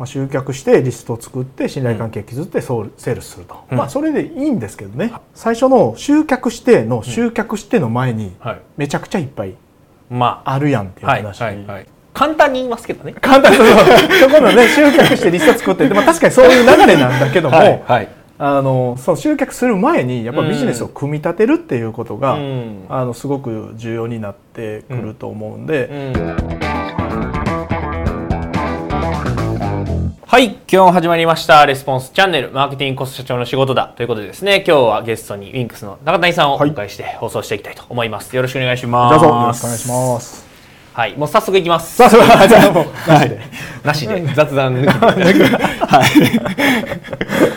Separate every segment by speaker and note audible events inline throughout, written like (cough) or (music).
Speaker 1: まあ、集客してリストを作って信頼関係築ってセールスすると、
Speaker 2: うん。
Speaker 1: まあそれでいいんですけどね。最初の集客しての集客しての前に
Speaker 2: はい。
Speaker 1: めちゃくちゃいっぱい
Speaker 2: ま
Speaker 1: あ。るやんっていう
Speaker 2: あはい
Speaker 1: 話、
Speaker 2: はいはい。簡単に言いますけどね。
Speaker 1: 簡単にそうそこのね集客してリスト作ってでも確かにそういう流れなんだけども、
Speaker 2: はいはい。
Speaker 1: あのその集客する前にやっぱビジネスを組み立てるっていうことが、
Speaker 2: うん。
Speaker 1: あのすごく重要になってくると思うんで、
Speaker 2: はい今日始まりました。レスポンスチャンネルマーケティングコスト社長の仕事だ。ということでですね今日はゲストにウィンクスの中谷さんをお
Speaker 1: はい。
Speaker 2: 迎えして放送していきたいと思います。よろしくお願いし
Speaker 1: じ
Speaker 2: ます。
Speaker 1: ゃあよろしくお願いします。
Speaker 2: はいもう早速いきます。
Speaker 1: さあそれはじゃあ。(laughs) もうなしで、
Speaker 2: なしで。雑談抜きで。(laughs) はい。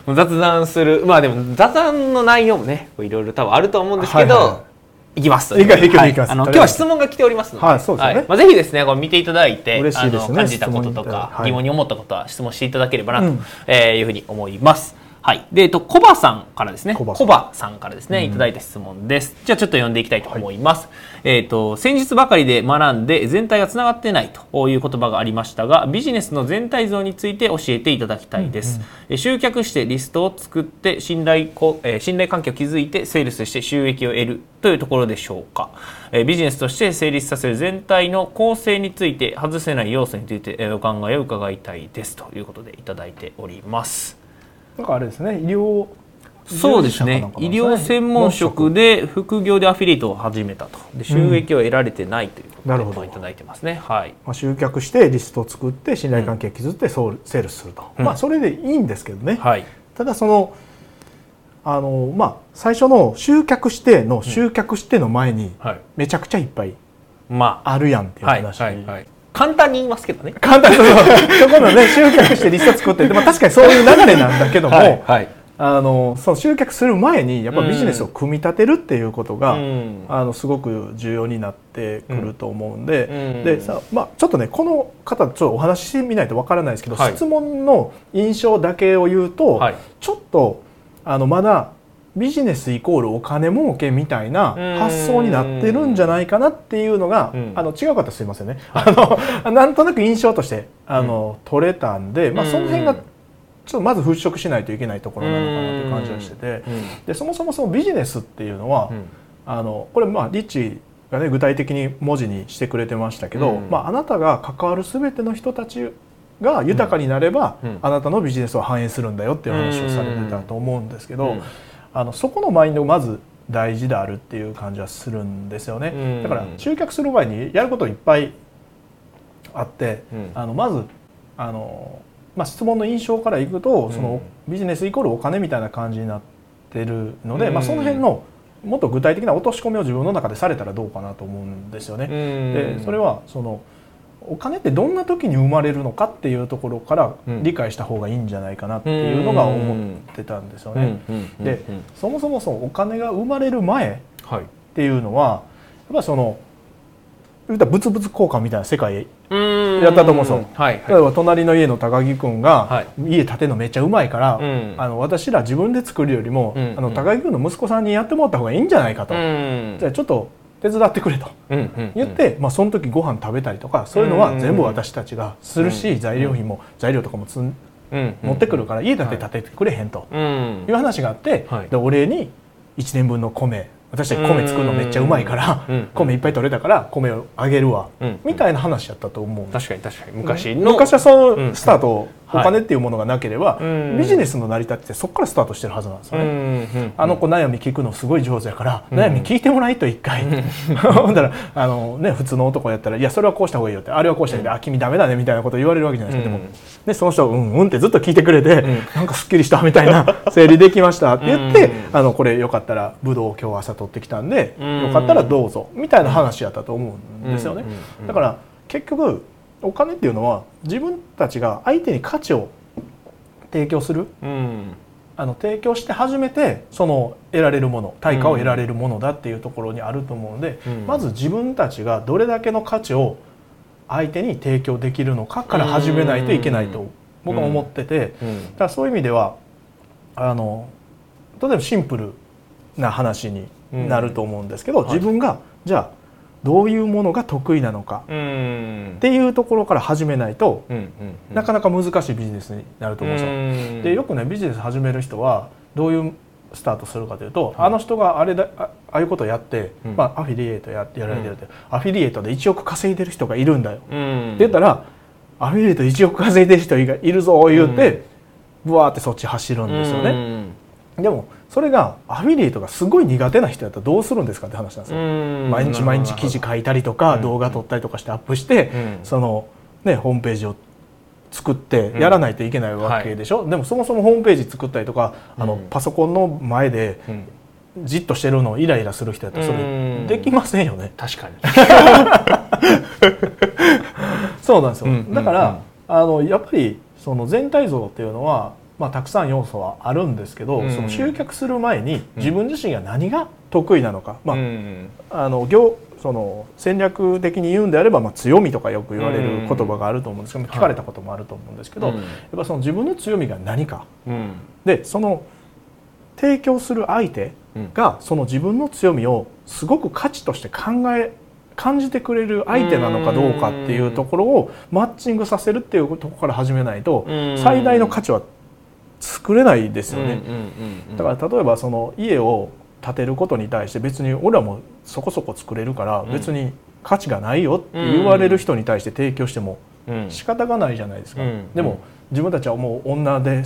Speaker 2: (laughs) もう雑談する。まあでも雑談の内容もねいろいろ多分あると思うんですけど、
Speaker 1: はいはい。
Speaker 2: い。きます。あの今日は質問が来ておりますので、
Speaker 1: はいそうですよね。
Speaker 2: まあぜひですねこれ見ていただいて、
Speaker 1: 嬉しいですね。
Speaker 2: あの感じたこととか、疑問に思ったことは質問していただければなと、いうふうに思います。はい。で、えっと、コバさんからですね。
Speaker 1: コバさん
Speaker 2: からですね、いただいた質問です。じゃあちょっと読んでいきたいと思います。えっと、先日ばかりで学んで全体がつながってないという言葉がありましたが、ビジネスの全体像について教えていただきたいです。え集客してリストを作って信頼こ、えー信頼関係を築いてセールスして収益を得るというところでしょうか。えービジネスとして成立させる全体の構成について外せない要素についてえーお考えを伺いたいですということでいただいております。
Speaker 1: なんかあれですね医療
Speaker 2: そうですね。医療専門職で副業でアフィリエイトを始めたと。で収益を得られてないということで、
Speaker 1: なるほど。
Speaker 2: まあいただいてますね。はい。
Speaker 1: まあ、集客してリストを作って信頼関係築ってソールセールスすると、
Speaker 2: うん。
Speaker 1: まあそれでいいんですけどね、
Speaker 2: はい。
Speaker 1: ただそのあのまあ最初の集客しての集客しての前に
Speaker 2: はい。
Speaker 1: めちゃくちゃいっぱい
Speaker 2: ま
Speaker 1: あ。るやんっていう
Speaker 2: あはい
Speaker 1: 話、
Speaker 2: はいはい簡単に言いますけどね。
Speaker 1: 簡単にそうそこのね集客してリスト作ってでも確かにそういう流れなんだけども、
Speaker 2: はいはい。
Speaker 1: あのその集客する前にやっぱビジネスを組み立てるっていうことが、
Speaker 2: うん。
Speaker 1: あのすごく重要になってくると思うんで,、
Speaker 2: うん。
Speaker 1: でさまあ、ちょっとねこの方ちょっとお話ししてみないとわからないですけど、
Speaker 2: はい
Speaker 1: 質問の印象だけを言うと、
Speaker 2: はい
Speaker 1: ちょっとあのまだビジネスイコールお金儲けみたいな
Speaker 2: うん。
Speaker 1: 発想になってるんじゃないかなっていうのが、
Speaker 2: うん。
Speaker 1: あの違う方すいませんね、(laughs) あのなんとなく印象としてあの、取れたんで、まあ、その辺が
Speaker 2: うん
Speaker 1: ちょっとまず払拭しないといけないところなのかなという感じがしてて、でそもそもそのビジネスっていうのは、
Speaker 2: うん。
Speaker 1: あのこれまあリッチがね具体的に文字にしてくれてましたけど、
Speaker 2: うん。
Speaker 1: まあ、あなたが関わる全ての人たちが豊かになれば、
Speaker 2: うん。
Speaker 1: あなたのビジネスを反映するんだよっていう話をされてたと思うんですけど、
Speaker 2: うん
Speaker 1: あのそこのマインドがまず大事であるっていう感じはするんですよね。
Speaker 2: うん。
Speaker 1: だから集客する前にやることいっぱいあって、
Speaker 2: うん。
Speaker 1: あのまずあの、まあ、質問の印象からいくと、そのビジネスイコールお金みたいな感じになってるので、
Speaker 2: うん。
Speaker 1: まあ、その辺のもっと具体的な落とし込みを自分の中でされたらどうかなと思うんですよね。でそれはそのお金ってどんな時に生まれるのかっていうところから
Speaker 2: うん。
Speaker 1: 理解した方がいいんじゃないかなっていうのが思ってたんですよね。でそもそもそのお金が生まれる前
Speaker 2: はい
Speaker 1: っていうのはやっぱりその言うたら物々交換みたいな世界やったと思うんですよ。
Speaker 2: はい。
Speaker 1: 例えば隣の家の高木君が、
Speaker 2: はい。
Speaker 1: 家建てるのめっちゃうまいから、
Speaker 2: うん。
Speaker 1: あの私ら自分で作るよりも、
Speaker 2: うん。
Speaker 1: あの高木君の息子さんにやってもらった方がいいんじゃないかと、
Speaker 2: うん。
Speaker 1: じゃあちょっと手伝ってくれと
Speaker 2: うん
Speaker 1: 言って、まあ、その時ご飯食べたりとかそういうのは全部私たちがするし、
Speaker 2: うん。
Speaker 1: 材料費も材料とかも持ってくるから家建て建ててくれへんと。
Speaker 2: うん。
Speaker 1: いう話があって、
Speaker 2: はい。
Speaker 1: でお礼に1年分の米私たち米作るのめっちゃうまいから、
Speaker 2: うん
Speaker 1: 米いっぱい取れたから米をあげるわ、
Speaker 2: うん
Speaker 1: みたいな話やったと思う
Speaker 2: 確かに確かに。昔の
Speaker 1: 昔はそ
Speaker 2: うん。
Speaker 1: のスタート、
Speaker 2: はい
Speaker 1: お金っていうものがなければ、
Speaker 2: うん。
Speaker 1: ビジネスの成り立ちってそこからスタートしてるはずなんですよね。
Speaker 2: うん
Speaker 1: あの子悩み聞くのすごい上手やから、
Speaker 2: うん。
Speaker 1: 悩み聞いてもらいと一回、ほん。だらあの、ね、普通の男やったら「いやそれはこうした方がいいよ」って「あれはこうした方がいいよ」あ君ダメだね」みたいなこと言われるわけじゃないですか、
Speaker 2: うん。
Speaker 1: でもでその人は「うんうん」ってずっと聞いてくれて、
Speaker 2: ん。
Speaker 1: なんかすっきりしたみたいな整理できましたって言って、
Speaker 2: うん。
Speaker 1: あのこれよかったらブドウ今日朝取ってきたんで、
Speaker 2: うん。
Speaker 1: よかったらどうぞみたいな話やったと思うんですよね。
Speaker 2: うんうんうん。
Speaker 1: だから結局お金っていうのは自分たちが相手に価値を提供する
Speaker 2: うん。
Speaker 1: あの提供して初めてその得られるもの対価を得られるものだっていうところにあると思うので、
Speaker 2: うん。
Speaker 1: まず自分たちがどれだけの価値を相手に提供できるのかから始めないといけないと僕は思ってて、
Speaker 2: うん。
Speaker 1: だからそういう意味ではあの例えばシンプルな話になると思うんですけど、
Speaker 2: はい。
Speaker 1: 自分がじゃあどういうものが得意なのかっていうところから始めないと、なかなか難しいビジネスになると思うんですよ。でよくねビジネス始める人はどういうスタートするかというと、あの人があれだああいうことをやって、まあ、アフィリエイトややられてるって、アフィリエイトで1億稼いでる人がいるんだよ、って言ったらアフィリエイト1億稼いでる人がいるぞ言うて、ブワーってそっち走るんですよね。でもそれがアフィリエイトがすごい苦手な人やったらどうするんですかって話なんですよ。毎日毎日記事書いたりとか動画撮ったりとかしてアップして、そのねホームページを作ってやらないといけないわけでしょ、うんはい、でもそもそもホームページ作ったりとかあの、パソコンの前でじっとしてるのをイライラする人やったらそれできませんよね。
Speaker 2: 確かに。(laughs)
Speaker 1: そうなんですよ、だからあのやっぱりその全体像っていうのは、まあ、たくさん要素はあるんですけど、その集客する前に自分自身が何が得意なのか、まあ、あの業その戦略的に言うんであれば、まあ、強みとかよく言われる言葉があると思うんですけど、聞かれたこともあると思うんですけど、やっぱその自分の強みが何か、でその提供する相手がその自分の強みをすごく価値として考え感じてくれる相手なのかどうかっていうところをマッチングさせるっていうところから始めないと最大の価値は作れないですよね。だから例えばその家を建てることに対して別に俺はもうそこそこ作れるから別に価値がないよって言われる人に対して提供しても仕方がないじゃないですか。でも自分たちはもう女で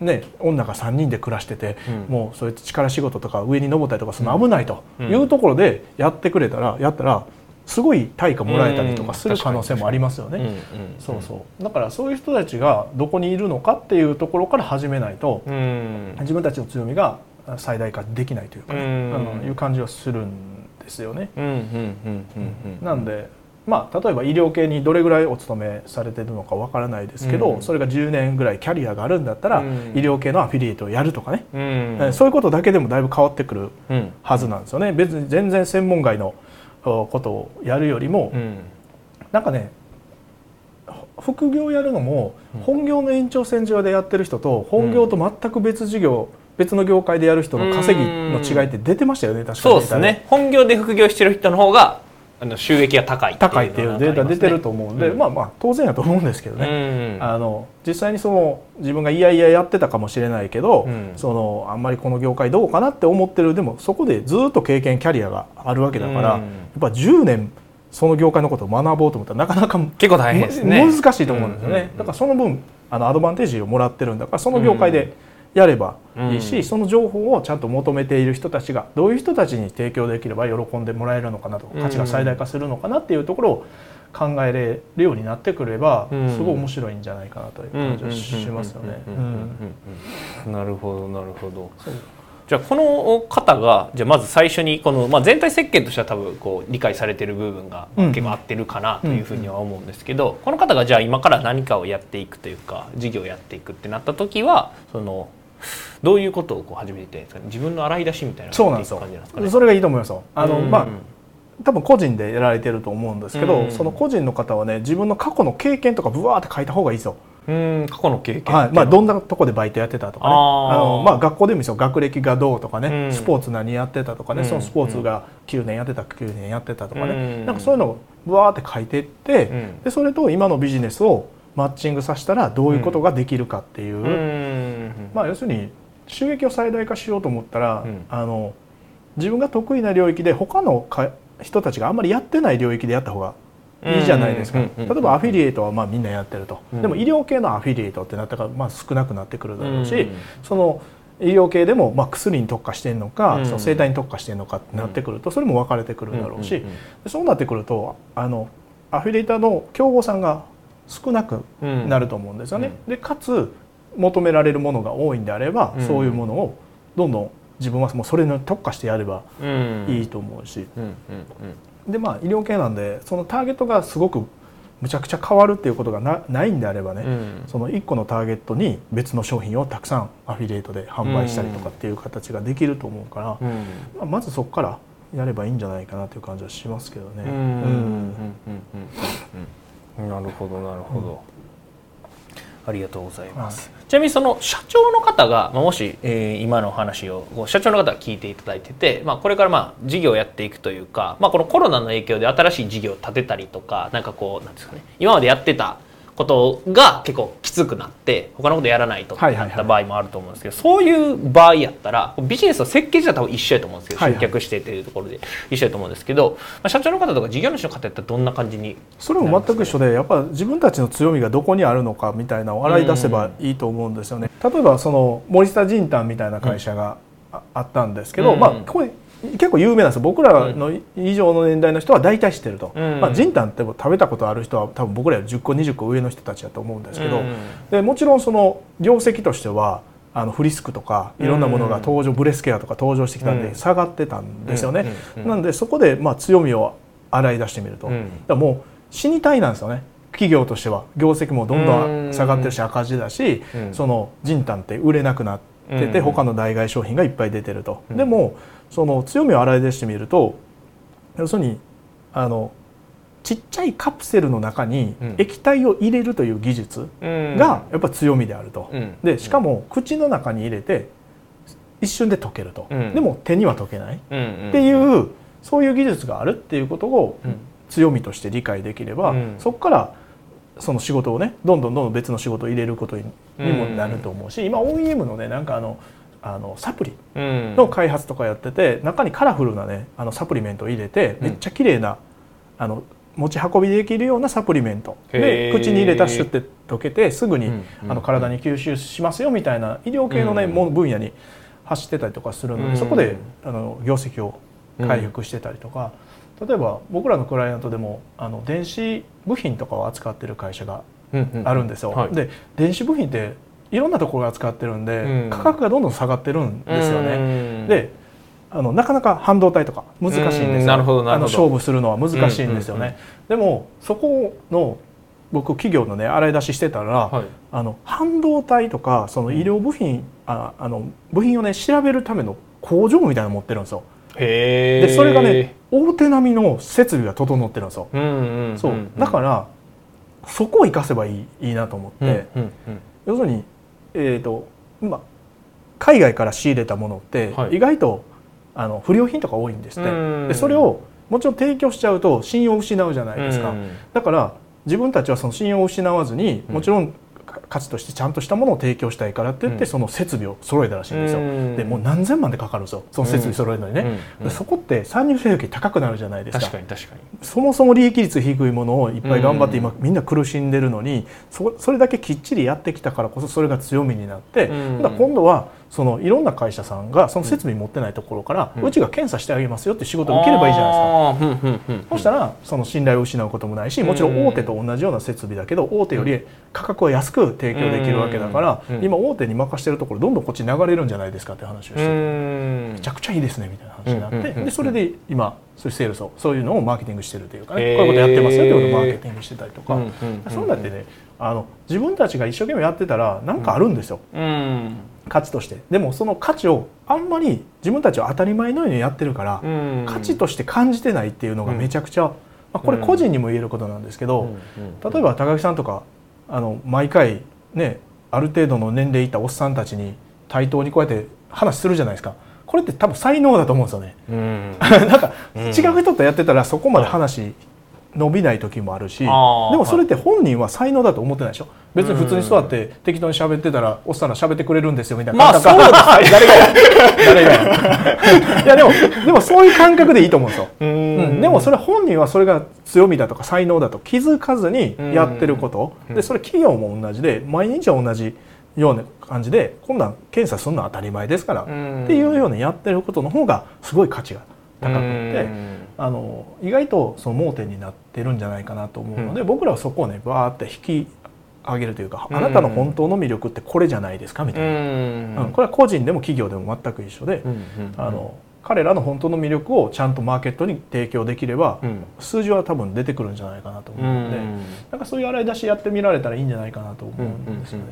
Speaker 1: ね、女が3人で暮らしてて、うん、もうそういう力仕事とか上に登ったりとかその危ないというところでやってくれたらやったらすごい対価もらえたりとかする可能性もありますよね。そうそう。だからそういう人たちがどこにいるのかっていうところから始めないと、自分たちの強みが最大化できないというかね、うん、いう感じはするんですよね。なんでまあ、例えば医療系にどれぐらいお勤めされてるのかわからないですけど、うん、それが10年ぐらいキャリアがあるんだったら、うん、医療系のアフィリエイトをやるとかね、うん、そういうことだけでもだいぶ変わってくるはずなんですよね。別に全然専門外のことをやるよりも、うん、なんかね副業やるのも本業の延長線上でやってる人と本業と全く別事業、別の業界でやる人の稼ぎの違いって出てましたよね確かに。
Speaker 2: そうですね。本業で副業してる人の方があの収益が高い
Speaker 1: 高いっていうデータ出てると思うんで、うん、まあまあ当然やと思うんですけどね、うん、あの実際にその自分がいやいややってたかもしれないけど、うん、そのあんまりこの業界どうかなって思ってるでもそこでずっと経験キャリアがあるわけだから、やっぱ10年その業界のことを学ぼうと思ったらなかなか
Speaker 2: 結構大変ですね。
Speaker 1: 難しいと思うんですよね、だからその分あのアドバンテージをもらってるんだからその業界で、やればいいし、うん、その情報をちゃんと求めている人たちがどういう人たちに提供できれば喜んでもらえるのかなと価値が最大化するのかなっていうところを考えれるようになってくれば、すごい面白いんじゃないかなという感じがしますよね。
Speaker 2: なるほどなるほど。じゃあこの方がじゃあまず最初にこの、まあ、全体設計としては多分こう理解されてる部分が結構合ってるかなというふうには思うんですけど、この方がじゃあ今から何かをやっていくというか事業をやっていくってなった時はそのどういうことをこう始めていんですか、ね、自分の洗い出しみたいな
Speaker 1: そうなんですよ。それがいいと思いますよ。あの、まあ多分個人でやられてると思うんですけど、その個人の方はね自分の過去の経験とかぶわーって書いた方がいいですよ。
Speaker 2: うん。過去の経験、
Speaker 1: はい。まあ、どんなとこでバイトやってたとかね。あの、まあ、学校でもいいですよ。学歴がどうとかね、スポーツ何やってたとかね、そのスポーツが9年やってた9年やってたとかね、なんかそういうのをぶわーって書いていって、でそれと今のビジネスをマッチングさせたらどういうことができるかっていう、まあ、要するに収益を最大化しようと思ったら、うん、あの自分が得意な領域で他の人たちがあんまりやってない領域でやった方がいいじゃないですか、例えばアフィリエイトはまあみんなやってると、うん、でも医療系のアフィリエイトってなったらまあ少なくなってくるだろうし、うん、その医療系でもまあ薬に特化してるのか、うん、その生態に特化してるのかってなってくるとそれも分かれてくるだろうし、そうなってくるとあのアフィリエイターの競合さんが少なくなると思うんですよね。でかつ求められるものが多いんであれば、うん、そういうものをどんどん自分はもうそれに特化してやればいいと思うし、でまあ医療系なんでそのターゲットがすごくむちゃくちゃ変わるっていうことがなないんであればね、うん、その1個のターゲットに別の商品をたくさんアフィリエイトで販売したりとかっていう形ができると思うから、うん、まあ、まずそこからやればいいんじゃないかなという感じはしますけどね。
Speaker 2: なるほどなるほど。ありがとうございます、はい、ちなみにその社長の方が、まあ、もし、えー、今のお話を社長の方が聞いていただいてて、まあ、これからまあ事業をやっていくというか、まあ、このコロナの影響で新しい事業を立てたりとかなんかこうなんですかね今までやってたことが結構きつくなって他のことやらないとなった場合もあると思うんですけど、そういう場合やったらビジネスの設計自体は多分一緒やと思うんですけど、集客してっていうところで一緒やと思うんですけど、まあ、社長の方とか事業主の方やったらどんな感じに
Speaker 1: それも全く一緒でやっぱ自分たちの強みがどこにあるのかみたいなのを洗い出せばいいと思うんですよね。例えばその森下仁丹みたいな会社があったんですけど、まあこれ結構有名なんです僕らの以上の年代の人は大体知ってると、うん、まあ、ジンタンって食べたことある人は多分僕らより10個20個上の人たちだと思うんですけど、うん、でもちろんその業績としてはあのフリスクとかいろんなものが登場、ブレスケアとか登場してきたんで下がってたんですよね、なんでそこでまあ強みを洗い出してみると、だもう死にたいなんですよね。企業としては。業績もどんどん下がってるし赤字だし、そのジンタンって売れなくなってて、他の代替商品がいっぱい出てると、でもその強みを洗い出してみると要するにあのちっちゃいカプセルの中に液体を入れるという技術がやっぱ強みであると、うん、でしかも口の中に入れて一瞬で溶けると、うん、でも手には溶けない、っていうそういう技術があるっていうことを強みとして理解できれば、うん、そこからその仕事をねどんどんどんどん別の仕事を入れることにもなると思うし、今 OEM のねなんかあのあのサプリの開発とかやってて、中にカラフルなねあのサプリメントを入れてめっちゃ綺麗なあの持ち運びできるようなサプリメント。で口に入れたシュッて溶けてすぐに、あの体に吸収しますよみたいな医療系のね、も分野に走ってたりとかするので、そこであの業績を回復してたりとか、例えば僕らのクライアントでもあの電子部品とかを扱ってる会社があるんですよ。で電子部品っていろんなところが使ってるんで、うん、価格がどんどん下がってるんですよね。であのなかなか半導体とか難しいんですよ。あの勝負するのは難しいんですよね。でもそこの僕企業のね洗い出ししてたら、はい、あの半導体とかその医療部品ああの部品をね調べるための工場みたいなの持ってるんですよ。でそれがね大手並みの設備が整ってるんですよ。そう。だからそこを生かせばいいいいなと思って、要するにえーとまあ、海外から仕入れたものって意外と、あの不良品とか多いんですって。でそれをもちろん提供しちゃうと信用を失うじゃないですか。だから自分たちはその信用を失わずにもちろん価値としてちゃんとしたものを提供したいからって言って、その設備を揃えたらしいんですよ、でもう何千万でかかるんですよ。その設備揃えるのにね、そこって参入費高くなるじゃないですか。
Speaker 2: 確かに確かに。
Speaker 1: そもそも利益率低いものをいっぱい頑張って今、みんな苦しんでるのにそそれだけきっちりやってきたからこそそれが強みになって、今度はそのいろんな会社さんがその設備持ってないところから、うちが検査してあげますよって仕事を受ければいいじゃないですか。そしたらその信頼を失うこともないしもちろん大手と同じような設備だけど大手より価格は安く提供できるわけだから、今大手に任してるところどんどんこっち流れるんじゃないですかって話をしててめちゃくちゃいいですねみたいな話になってでそれで今そういうセールスをそういうのをマーケティングしてるというかね。こういうことやってますよってことをマーケティングしてたりとか。そうなってねあの自分たちが一生懸命やってたら何かあるんですよ。価値として。でもその価値をあんまり自分たちは当たり前のようにやってるから、価値として感じてないっていうのがめちゃくちゃ、まあ、これ個人にも言えることなんですけど、例えば高木さんとかあの毎回ねある程度の年齢いったおっさんたちに対等にこうやって話するじゃないですかこれって多分才能だと思うんですよね。(laughs) なんか違う人とやってたらそこまで話伸びない時もあるしでもそれって本人は才能だと思ってないでしょ。別に普通に座って適当に喋ってたらおっさんら喋ってくれるんですよみたいな。
Speaker 2: まあそうです (laughs)
Speaker 1: 誰がや (laughs) 誰がやいやでもでもそういう感覚でいいと思うんですよ、うん、でもそれ本人はそれが強みだとか才能だと気づかずにやってること。でそれ企業も同じで毎日は同じような感じで今度は検査するのは当たり前ですからっていうようにやってることの方がすごい価値が高くて。あの意外とその盲点になってるんじゃないかなと思うので、うん、僕らはそこをねバーって引き上げるというか、あなたの本当の魅力ってこれじゃないですかみたいな、うん、これは個人でも企業でも全く一緒で、あの彼らの本当の魅力をちゃんとマーケットに提供できれば、数字は多分出てくるんじゃないかなと思うので、なんかそういう洗い出しやってみられたらいいんじゃないかなと思うんですよね。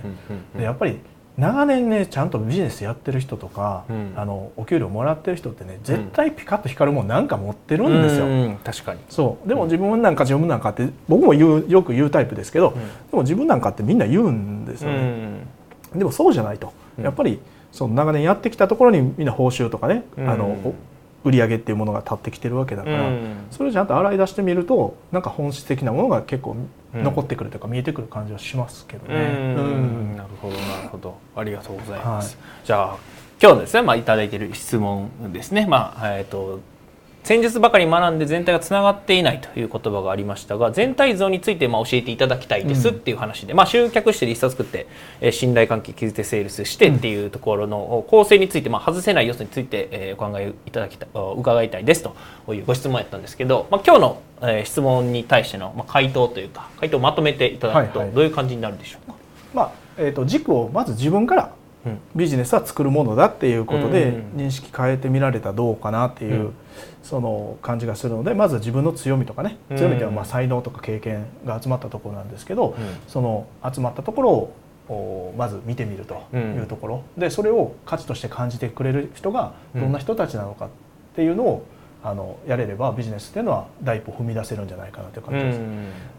Speaker 1: でやっぱり長年ねちゃんとビジネスやってる人とか、うん、あのお給料もらってる人ってね絶対ピカッと光るもんなんか持ってるんですよ。うん、
Speaker 2: 確かに。
Speaker 1: そう。でも自分なんか自分なんかって僕も言うよく言うタイプですけど、うん、でも自分なんかってみんな言うんですよね。でもそうじゃないと。やっぱりその長年やってきたところにみんな報酬とかね、あの売り上げっていうものが立ってきてるわけだから、それをちゃんと洗い出してみるとなんか本質的なものが結構残ってくるというか、見えてくる感じはしますけどね。
Speaker 2: なるほどなるほど。ありがとうございます。はい、じゃあ今日ですね、まあ、いただいている質問ですね、まあえーと先日ばかり学んで全体がつながっていないという言葉がありましたが全体像についてまあ教えていただきたいですっていう話で、うん、まあ、集客してリスト作って、えー、信頼関係築いてセールスしてっていうところの構成について、まあ、外せない要素について、えー、お考えいただきた伺いたいですというご質問やったんですけど、まあ、今日の、えー、質問に対しての、まあ、回答というか回答をまとめていただくとどういう感じになるでしょうか、はい
Speaker 1: はい、まあえーと軸をまず自分からビジネスは作るものだっていうことで認識変えてみられたらどうかなっていうその感じがするのでまず自分の強みとかね強みというのはまあ才能とか経験が集まったところなんですけどその集まったところをまず見てみるというところ。でそれを価値として感じてくれる人がどんな人たちなのかっていうのをあのやれればビジネスっていうのは第一歩踏み出せるんじゃないかなという感じです。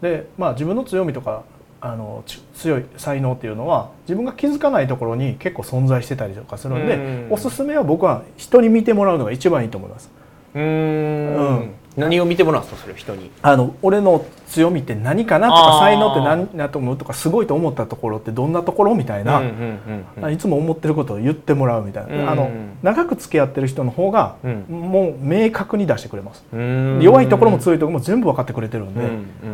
Speaker 1: でまあ自分の強みとかあの強い才能っていうのは自分が気づかないところに結構存在してたりとかするんでおすすめは僕は人に見てもらうのが一番いいと思います。
Speaker 2: うん、何を見てもらうんですかそれ人に？
Speaker 1: あの俺の強みって何かなとか才能って何だと思うとかすごいと思ったところってどんなところみたいな、いつも思ってることを言ってもらうみたいな、あの長く付き合ってる人の方が、もう明確に出してくれます、弱いところも強いところも全部分かってくれてるんで、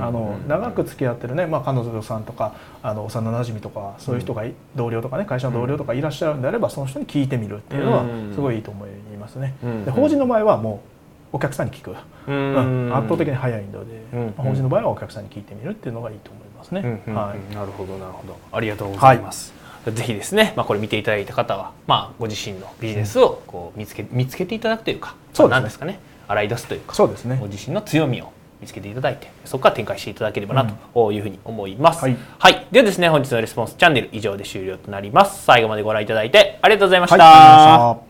Speaker 1: あの長く付き合ってるね、まあ、彼女さんとかあの幼なじみとかそういう人が、同僚とかね会社の同僚とかいらっしゃるんであればその人に聞いてみるっていうのはすごいいいと思いますね。で法人の場合はもうお客さんに聞く、うん、圧倒的に早いので、うん、法人の場合はお客さんに聞いてみるっていうのがいいと思いますね。
Speaker 2: はい、なるほどなるほど。ありがとうございます。はい、ぜひですね、まあ、これ見ていただいた方は、まあ、ご自身のビジネスをこう見つけ見つけていただくというか、そうなんですかね。洗い出すというか
Speaker 1: そうですね。
Speaker 2: ご自身の強みを見つけていただいてそこから展開していただければなというふうに思います、うん、はい、はい、ではですね本日のレスポンスチャンネル以上で終了となります。最後までご覧いただいてありがとうございました、はい、